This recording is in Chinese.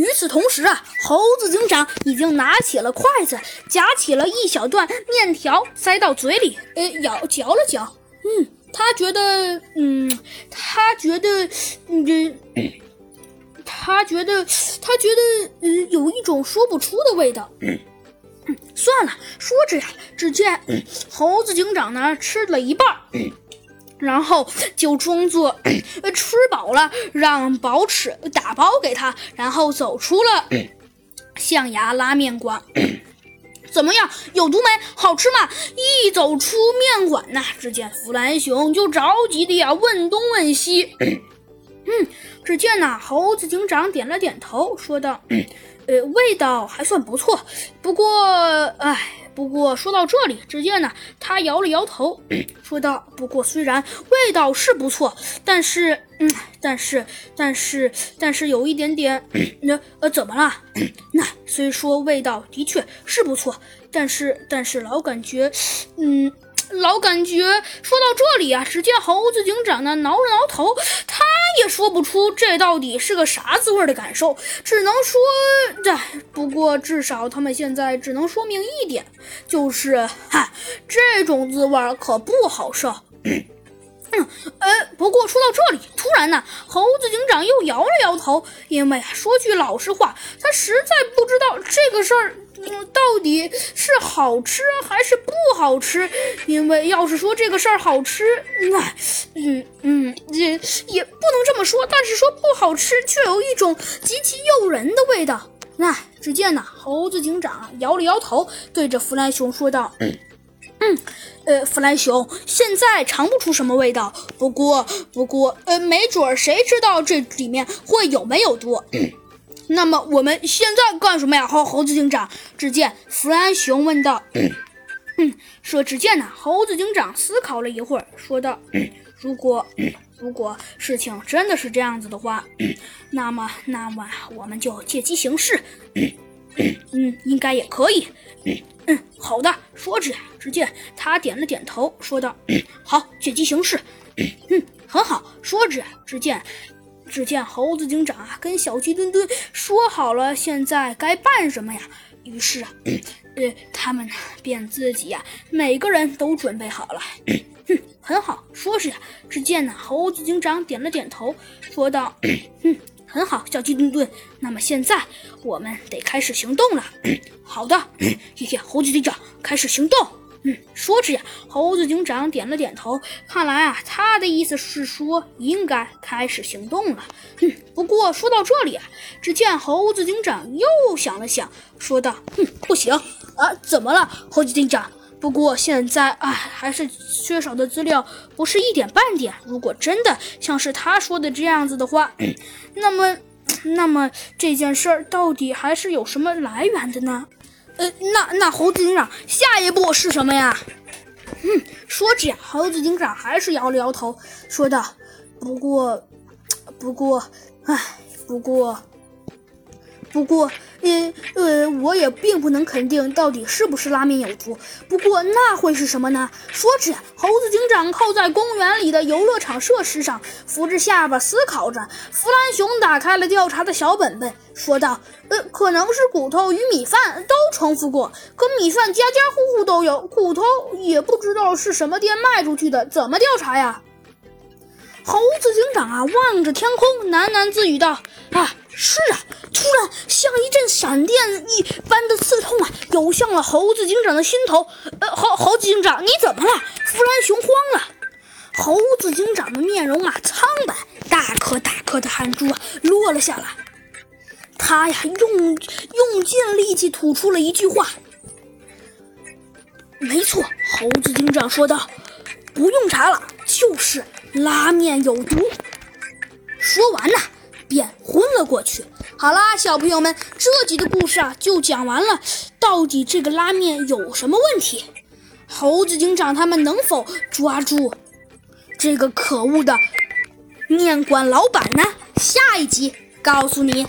与此同时啊，猴子警长已经拿起了筷子，夹起了一小段面条，塞到嘴里，呃，咬嚼了嚼。嗯，他觉得，嗯，他觉得，嗯，他觉得，他觉得，嗯，有一种说不出的味道。嗯，算了，说着呀，只见猴子警长呢吃了一半。然后就装作 吃饱了，让宝尺打包给他，然后走出了象牙拉面馆。怎么样，有毒没？好吃吗？一走出面馆呢，只见弗兰熊就着急的呀问东问西。嗯，只见呐，猴子警长点了点头，说道：“呃，味道还算不错，不过，唉。”不过说到这里，只见呢，他摇了摇头，说道：“不过虽然味道是不错，但是，嗯，但是，但是，但是有一点点，那 呃，怎么了？那虽说味道的确是不错，但是，但是老感觉，嗯。”老感觉说到这里啊，只见猴子警长呢挠了挠头，他也说不出这到底是个啥滋味的感受，只能说，这不过至少他们现在只能说明一点，就是哈，这种滋味可不好受。嗯，呃，不过说到这里，突然呢，猴子警长又摇了摇头，因为说句老实话，他实在不知道这个事儿，嗯，到底是好吃还是不好吃。因为要是说这个事儿好吃，那，嗯嗯，也也不能这么说，但是说不好吃，却有一种极其诱人的味道。那只见呢，猴子警长摇了摇头，对着弗兰熊说道。嗯，呃，弗兰熊现在尝不出什么味道，不过，不过，呃，没准儿谁知道这里面会有没有毒。那么我们现在干什么呀？猴猴子警长，只见弗兰熊问道。嗯，说，只见呢，猴子警长思考了一会儿，说道：“如果，如果事情真的是这样子的话，那么，那么我们就借机行事。嗯，应该也可以。”嗯，好的。说着呀，只见他点了点头，说道：“ 好，借机行事。”嗯，很好。说着呀，只见只见猴子警长啊，跟小鸡墩墩说好了，现在该办什么呀？于是啊，呃，他们呢便自己呀，每个人都准备好了。嗯，很好。说着呀，只见呢，猴子警长点了点头，说道：“嗯。”很好，小鸡墩墩。那么现在我们得开始行动了。好的，谢谢猴子警长，开始行动。嗯，说着呀，猴子警长点了点头。看来啊，他的意思是说应该开始行动了。嗯，不过说到这里啊，只见猴子警长又想了想，说道：“哼，不行啊，怎么了，猴子警长？”不过现在，哎，还是缺少的资料不是一点半点。如果真的像是他说的这样子的话，那么，那么这件事儿到底还是有什么来源的呢？呃，那那猴子警长下一步是什么呀？嗯，说着，猴子警长还是摇了摇头，说道：“不过，不过，唉，不过。”不过，呃呃，我也并不能肯定到底是不是拉面有毒。不过那会是什么呢？说着，猴子警长靠在公园里的游乐场设施上，扶着下巴思考着。弗兰熊打开了调查的小本本，说道：“呃，可能是骨头与米饭都重复过，可米饭家家户户都有，骨头也不知道是什么店卖出去的，怎么调查呀？”猴子警长啊，望着天空，喃喃自语道：“啊。”是啊，突然像一阵闪电一般的刺走，向了猴子警长的心头。呃，猴猴子警长，你怎么了？弗兰熊慌了。猴子警长的面容啊苍白，大颗大颗的汗珠啊落了下来。他呀用用尽力气吐出了一句话：“没错。”猴子警长说道：“不用查了，就是拉面有毒。”说完呢。便昏了过去。好啦，小朋友们，这集的故事啊就讲完了。到底这个拉面有什么问题？猴子警长他们能否抓住这个可恶的面馆老板呢？下一集告诉你。